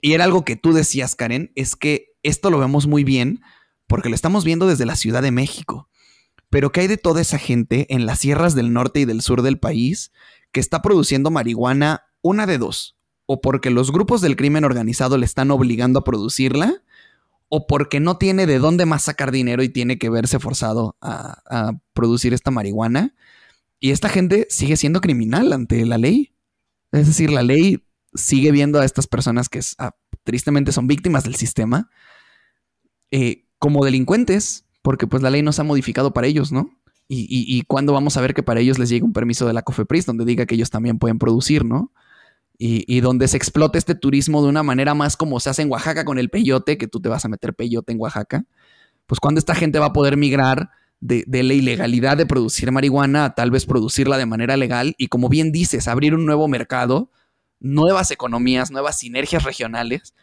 y era algo que tú decías, Karen, es que esto lo vemos muy bien porque lo estamos viendo desde la Ciudad de México. Pero ¿qué hay de toda esa gente en las sierras del norte y del sur del país que está produciendo marihuana una de dos? O porque los grupos del crimen organizado le están obligando a producirla, o porque no tiene de dónde más sacar dinero y tiene que verse forzado a, producir esta marihuana. Y esta gente sigue siendo criminal ante la ley. Es decir, la ley sigue viendo a estas personas que tristemente son víctimas del sistema eh, como delincuentes, porque pues la ley no se ha modificado para ellos, ¿no? Y, y, cuándo vamos a ver que para ellos les llegue un permiso de la COFEPRIS donde diga que ellos también pueden producir, ¿no? Y, y, donde se explote este turismo de una manera más como se hace en Oaxaca con el peyote, que tú te vas a meter peyote en Oaxaca, pues cuando esta gente va a poder migrar de, de, la ilegalidad de producir marihuana a tal vez producirla de manera legal y como bien dices, abrir un nuevo mercado, nuevas economías, nuevas sinergias regionales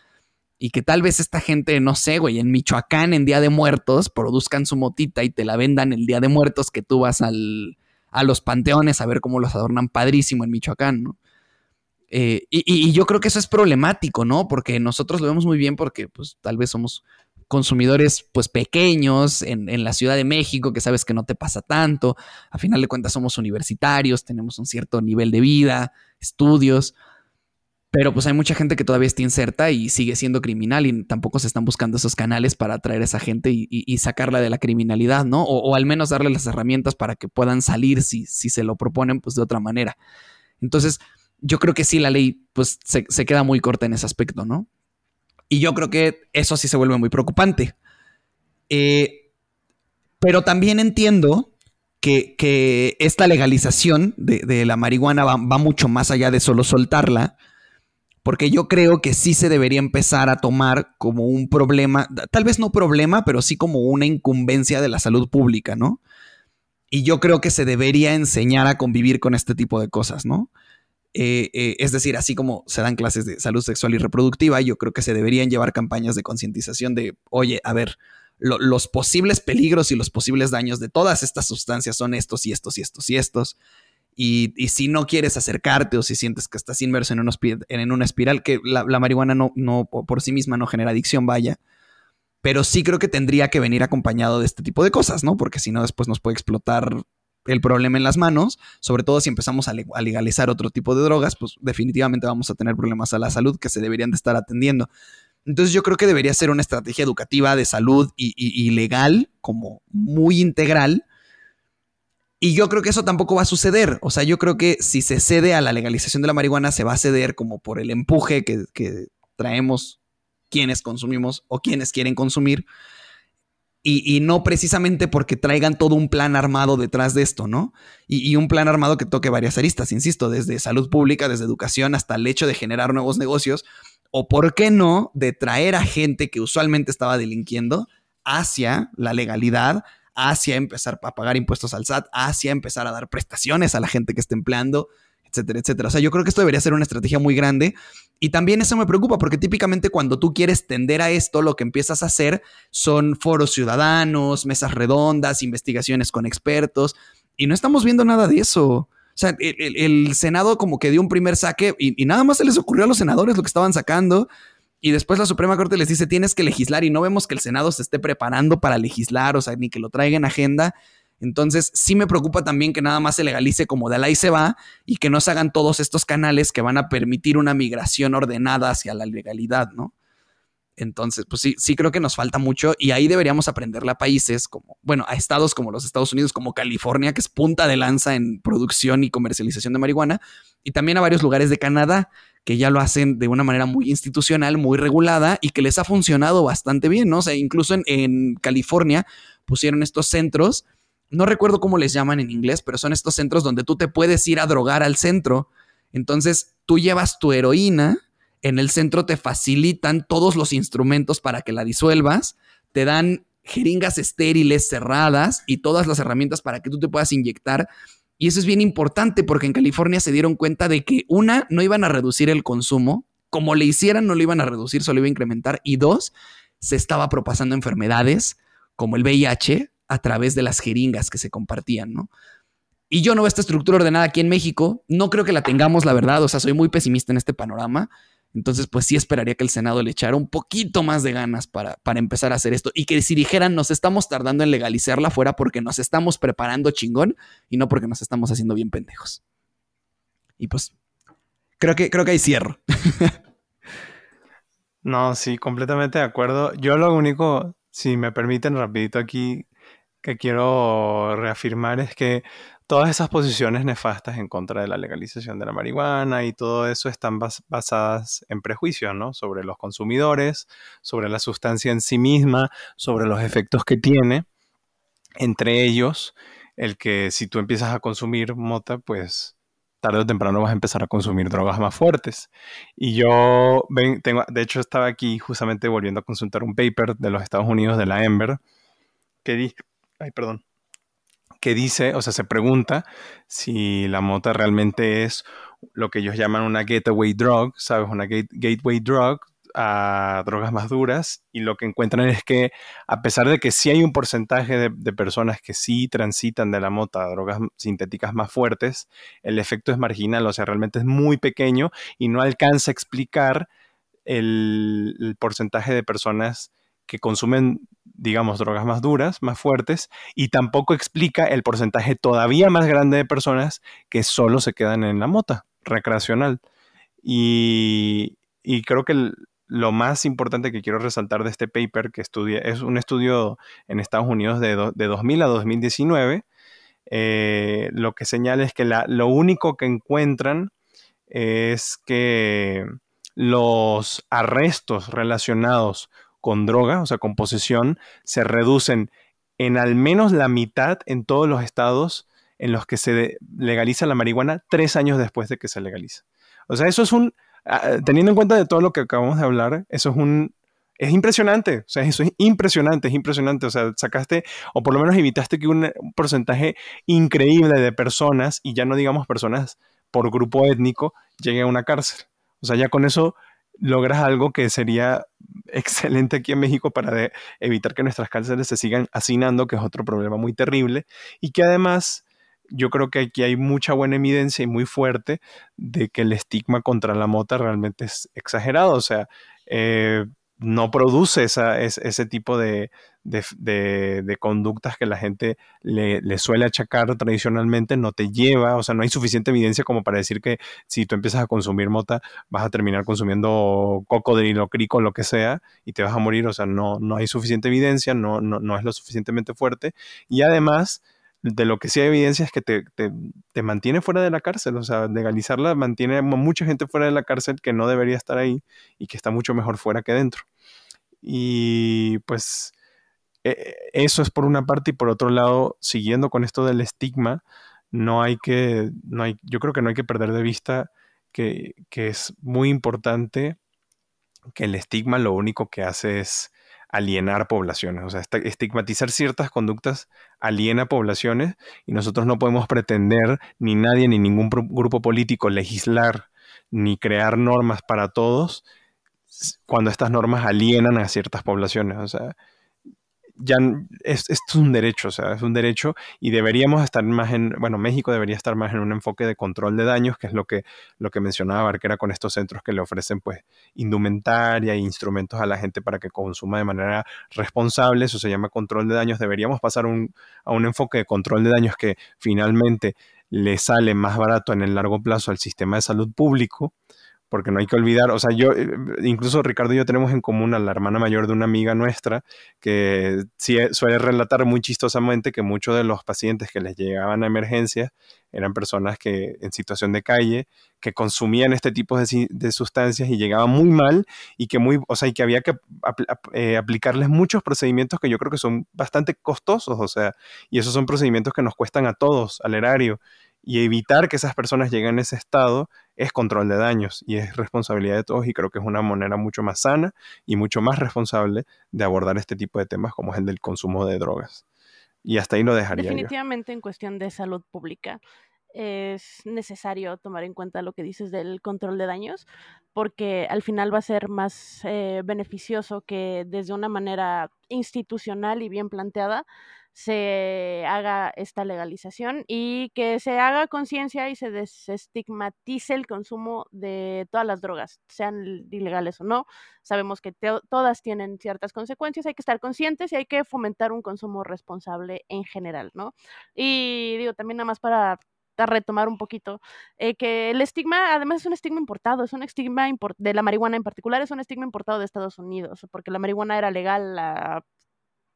y que tal vez esta gente, no sé, güey, en Michoacán en Día de Muertos produzcan su motita y te la vendan el Día de Muertos que tú vas al, a los panteones a ver cómo los adornan padrísimo en Michoacán, ¿no? Eh, y, yo creo que eso es problemático, ¿no? Porque nosotros lo vemos muy bien porque pues tal vez somos consumidores pues pequeños en, en, la Ciudad de México, que sabes que no te pasa tanto, a final de cuentas somos universitarios, tenemos un cierto nivel de vida, estudios, pero pues hay mucha gente que todavía está inserta y sigue siendo criminal y tampoco se están buscando esos canales para atraer a esa gente y, sacarla de la criminalidad, ¿no? O, al menos darle las herramientas para que puedan salir si, si se lo proponen pues de otra manera. Entonces, yo creo que sí, la ley pues se, queda muy corta en ese aspecto, ¿no? Y yo creo que eso sí se vuelve muy preocupante. Eh, pero también entiendo que, esta legalización de, la marihuana va, mucho más allá de solo soltarla porque yo creo que sí se debería empezar a tomar como un problema, tal vez no problema, pero sí como una incumbencia de la salud pública, ¿no? Y yo creo que se debería enseñar a convivir con este tipo de cosas, ¿no? Eh, eh, es decir, así como se dan clases de salud sexual y reproductiva, yo creo que se deberían llevar campañas de concientización de, oye, a ver, los posibles peligros y los posibles daños de todas estas sustancias son estos y estos y estos y estos si no quieres acercarte o si sientes que estás inmerso en, una espiral, que la, marihuana no, no, por sí misma no genera adicción, vaya. Pero sí creo que tendría que venir acompañado de este tipo de cosas, ¿no? Porque si no, después nos puede explotar el problema en las manos, sobre todo si empezamos a, legalizar otro tipo de drogas, pues definitivamente vamos a tener problemas a la salud que se deberían de estar atendiendo. Entonces yo creo que debería ser una estrategia educativa de salud y, legal, como muy integral. Y yo creo que eso tampoco va a suceder. O sea, yo creo que si se cede a la legalización de la marihuana, se va a ceder como por el empuje que, que traemos quienes consumimos o quienes quieren consumir y, no precisamente porque traigan todo un plan armado detrás de esto, ¿no? Y, un plan armado que toque varias aristas, insisto, desde salud pública, desde educación, hasta el hecho de generar nuevos negocios, o por qué no, de traer a gente que usualmente estaba delinquiendo hacia la legalidad, hacia empezar a pagar impuestos al SAT, hacia empezar a dar prestaciones a la gente que está empleando, etcétera, etcétera. O sea, yo creo que esto debería ser una estrategia muy grande y también eso me preocupa porque típicamente cuando tú quieres tender a esto, lo que empiezas a hacer son foros ciudadanos, mesas redondas, investigaciones con expertos y no estamos viendo nada de eso. O sea, el, Senado como que dio un primer saque y, y, nada más se les ocurrió a los senadores lo que estaban sacando. Y después la Suprema Corte les dice tienes que legislar y no vemos que el Senado se esté preparando para legislar, o sea, ni que lo traiga en agenda. Entonces, sí me preocupa también que nada más se legalice como de la y se va y que no se hagan todos estos canales que van a permitir una migración ordenada hacia la legalidad, ¿no? Entonces, pues sí, sí creo que nos falta mucho y ahí deberíamos aprenderle a países como, bueno, a estados como los Estados Unidos, como California, que es punta de lanza en producción y comercialización de marihuana, y también a varios lugares de Canadá, que ya lo hacen de una manera muy institucional, muy regulada y que les ha funcionado bastante bien, ¿no? O sea, incluso en, en California pusieron estos centros no recuerdo cómo les llaman en inglés, pero son estos centros donde tú te puedes ir a drogar al centro. Entonces, tú llevas tu heroína, en el centro te facilitan todos los instrumentos para que la disuelvas, te dan jeringas estériles cerradas y todas las herramientas para que tú te puedas inyectar. Y eso es bien importante porque en California se dieron cuenta de que una, no iban a reducir el consumo, como le hicieran no lo iban a reducir, solo iba a incrementar, y dos, se estaba propasando enfermedades como el VIH, a través de las jeringas que se compartían, ¿no? Y yo no veo esta estructura ordenada aquí en México, no creo que la tengamos, la verdad, o sea, soy muy pesimista en este panorama, entonces pues sí esperaría que el Senado le echara un poquito más de ganas para, para empezar a hacer esto y que si dijeran nos estamos tardando en legalizarla fuera porque nos estamos preparando chingón y no porque nos estamos haciendo bien pendejos. Y pues creo que, creo que hay cierro. *laughs* no, sí, completamente de acuerdo. Yo lo único, si me permiten rapidito aquí, que quiero reafirmar es que todas esas posiciones nefastas en contra de la legalización de la marihuana y todo eso están basadas en prejuicios, ¿no? Sobre los consumidores, sobre la sustancia en sí misma, sobre los efectos que tiene. Entre ellos, el que si tú empiezas a consumir mota, pues tarde o temprano vas a empezar a consumir drogas más fuertes. Y yo, tengo, de hecho, estaba aquí justamente volviendo a consultar un paper de los Estados Unidos, de la Ember, que ay, perdón, que dice, o sea, se pregunta si la mota realmente es lo que ellos llaman una gateway drug, ¿sabes? Una gateway drug a drogas más duras y lo que encuentran es que a pesar de que sí hay un porcentaje de, personas que sí transitan de la mota a drogas sintéticas más fuertes, el efecto es marginal, o sea, realmente es muy pequeño y no alcanza a explicar el porcentaje de personas que consumen digamos, drogas más duras, más fuertes, y tampoco explica el porcentaje todavía más grande de personas que solo se quedan en la mota recreacional. Y, creo que lo más importante que quiero resaltar de este paper que estudia, es un estudio en Estados Unidos de, 2000 a 2019, eh, lo que señala es que lo único que encuentran es que los arrestos relacionados con droga, o sea, con posesión, se reducen en al menos la mitad en todos los estados en los que se legaliza la marihuana tres años después de que se legaliza. O sea, eso es un, ah, teniendo en cuenta de todo lo que acabamos de hablar, eso es un, es impresionante, o sea, eso es impresionante, es impresionante, o sea, sacaste, o por lo menos evitaste que un, porcentaje increíble de personas, y ya no digamos personas por grupo étnico, llegue a una cárcel. O sea, ya con eso logras algo que sería excelente aquí en México para evitar que nuestras cárceles se sigan hacinando, que es otro problema muy terrible, y que además yo creo que aquí hay mucha buena evidencia y muy fuerte de que el estigma contra la mota realmente es exagerado. O sea, eh, no produce ese tipo de, conductas que la gente le, suele achacar tradicionalmente, no te lleva, o sea, no hay suficiente evidencia como para decir que si tú empiezas a consumir mota vas a terminar consumiendo cocodrilo, crico, lo que sea, y te vas a morir, o sea, no, no hay suficiente evidencia, no, no, no es lo suficientemente fuerte, y además de lo que sí hay evidencia es que te, te, mantiene fuera de la cárcel, o sea, legalizarla mantiene a mucha gente fuera de la cárcel que no debería estar ahí y que está mucho mejor fuera que dentro. Y pues e, eso es por una parte y por otro lado, siguiendo con esto del estigma, no hay que, no hay, yo creo que no hay que perder de vista que, que es muy importante que el estigma lo único que hace es alienar poblaciones, o sea, estigmatizar ciertas conductas aliena poblaciones y nosotros no podemos pretender, ni nadie, ni ningún grupo político, legislar ni crear normas para todos cuando estas normas alienan a ciertas poblaciones. O sea, ya es, es, un derecho, o sea, es un derecho y deberíamos estar más en, bueno, México debería estar más en un enfoque de control de daños, que es lo que, lo que mencionaba Barquera con estos centros que le ofrecen pues indumentaria e instrumentos a la gente para que consuma de manera responsable, eso se llama control de daños, deberíamos pasar un, a un enfoque de control de daños que finalmente le sale más barato en el largo plazo al sistema de salud público, porque no hay que olvidar, o sea, yo, eh, incluso Ricardo y yo tenemos en común a la hermana mayor de una amiga nuestra que suele relatar muy chistosamente que muchos de los pacientes que les llegaban a emergencias eran personas que en situación de calle, que consumían este tipo de, sustancias y llegaban muy mal y que muy, o sea, y que había que eh, aplicarles muchos procedimientos que yo creo que son bastante costosos, o sea, y esos son procedimientos que nos cuestan a todos, al erario y evitar que esas personas lleguen a ese estado es control de daños y es responsabilidad de todos y creo que es una manera mucho más sana y mucho más responsable de abordar este tipo de temas como es el del consumo de drogas. Y hasta ahí lo dejaría. Definitivamente en cuestión de salud pública es necesario tomar en cuenta lo que dices del control de daños, porque al final va a ser más eh, beneficioso que desde una manera institucional y bien planteada se haga esta legalización y que se haga conciencia y se desestigmatice el consumo de todas las drogas, sean ilegales o no. Sabemos que todas tienen ciertas consecuencias, hay que estar conscientes y hay que fomentar un consumo responsable en general, ¿no? Y digo, también nada más para retomar un poquito, eh, que el estigma, además es un estigma importado, es un estigma de la marihuana en particular, es un estigma importado de Estados Unidos, porque la marihuana era legal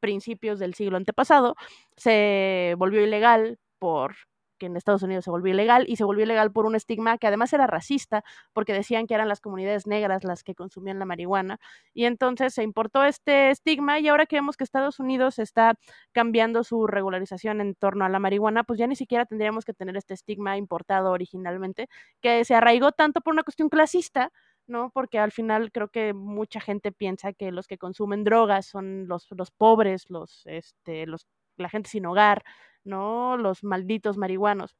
principios del siglo antepasado, se volvió ilegal por que en Estados Unidos se volvió ilegal y se volvió ilegal por un estigma que además era racista porque decían que eran las comunidades negras las que consumían la marihuana. Y entonces se importó este estigma y ahora que vemos que Estados Unidos está cambiando su regularización en torno a la marihuana, pues ya ni siquiera tendríamos que tener este estigma importado originalmente que se arraigó tanto por una cuestión clasista ¿no? Porque al final creo que mucha gente piensa que los que consumen drogas son los, los pobres, los, este, los, la gente sin hogar, ¿no? Los malditos marihuanos.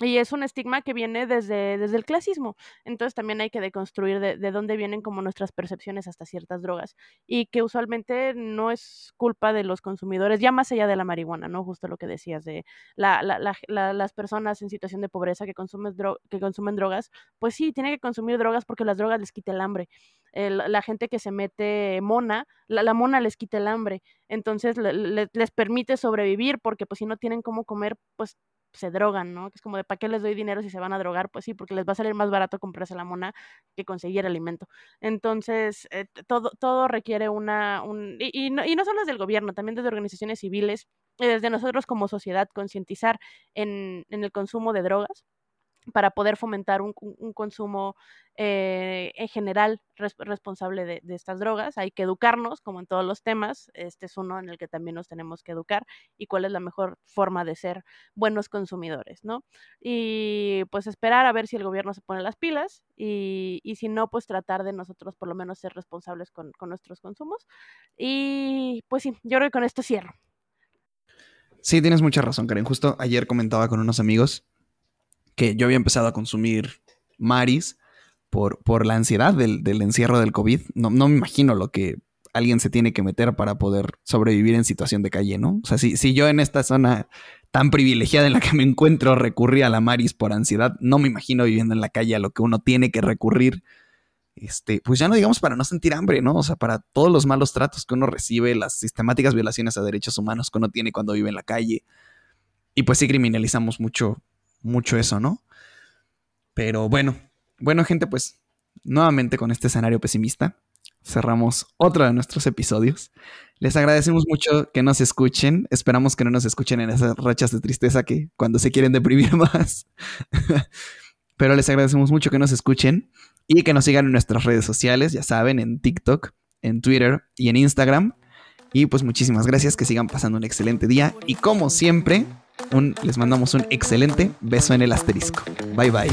Y es un estigma que viene desde, desde el clasismo. Entonces también hay que deconstruir de, de, dónde vienen como nuestras percepciones hasta ciertas drogas. Y que usualmente no es culpa de los consumidores, ya más allá de la marihuana, ¿no? Justo lo que decías de la, la, la, las personas en situación de pobreza que consumen, que consumen drogas, pues sí, tienen que consumir drogas porque las drogas les quita el hambre. la gente que se mete mona, la, mona les quita el hambre. Entonces les permite sobrevivir porque pues si no tienen cómo comer, pues se drogan, ¿no? Que es como de, ¿para qué les doy dinero si se van a drogar? Pues sí, porque les va a salir más barato comprarse la mona que conseguir alimento. Entonces, eh, todo, todo requiere una... Un, y, no, y no solo desde el gobierno, también desde organizaciones civiles, desde nosotros como sociedad, concientizar en, en el consumo de drogas para poder fomentar un, consumo eh, en general responsable de, estas drogas. Hay que educarnos, como en todos los temas. Este es uno en el que también nos tenemos que educar y cuál es la mejor forma de ser buenos consumidores, ¿no? Y pues esperar a ver si el gobierno se pone las pilas y, si no, pues tratar de nosotros por lo menos ser responsables con, con nuestros consumos. Y pues sí, yo creo que con esto cierro. Sí, tienes mucha razón, Karen. Justo ayer comentaba con unos amigos que yo había empezado a consumir Maris por, por la ansiedad del, encierro del COVID. No, no, me imagino lo que alguien se tiene que meter para poder sobrevivir en situación de calle, ¿no? O sea, si, si yo en esta zona tan privilegiada en la que me encuentro recurrir a la Maris por ansiedad. No me imagino viviendo en la calle a lo que uno tiene que recurrir. Este, pues ya no digamos para no sentir hambre, ¿no? O sea, para todos los malos tratos que uno recibe, las sistemáticas violaciones a derechos humanos que uno tiene cuando vive en la calle. Y pues sí criminalizamos mucho, mucho eso, ¿no? Pero bueno, bueno gente, pues nuevamente con este escenario pesimista, cerramos otro de nuestros episodios. Les agradecemos mucho que nos escuchen. Esperamos que no nos escuchen en esas rachas de tristeza que cuando se quieren deprimir *laughs* más. Pero les agradecemos mucho que nos escuchen y que nos sigan en nuestras redes sociales, ya saben, en TikTok, en Twitter y en Instagram. Y pues muchísimas gracias, que sigan pasando un excelente día y como siempre, un, les mandamos un excelente beso en el asterisco. Bye bye.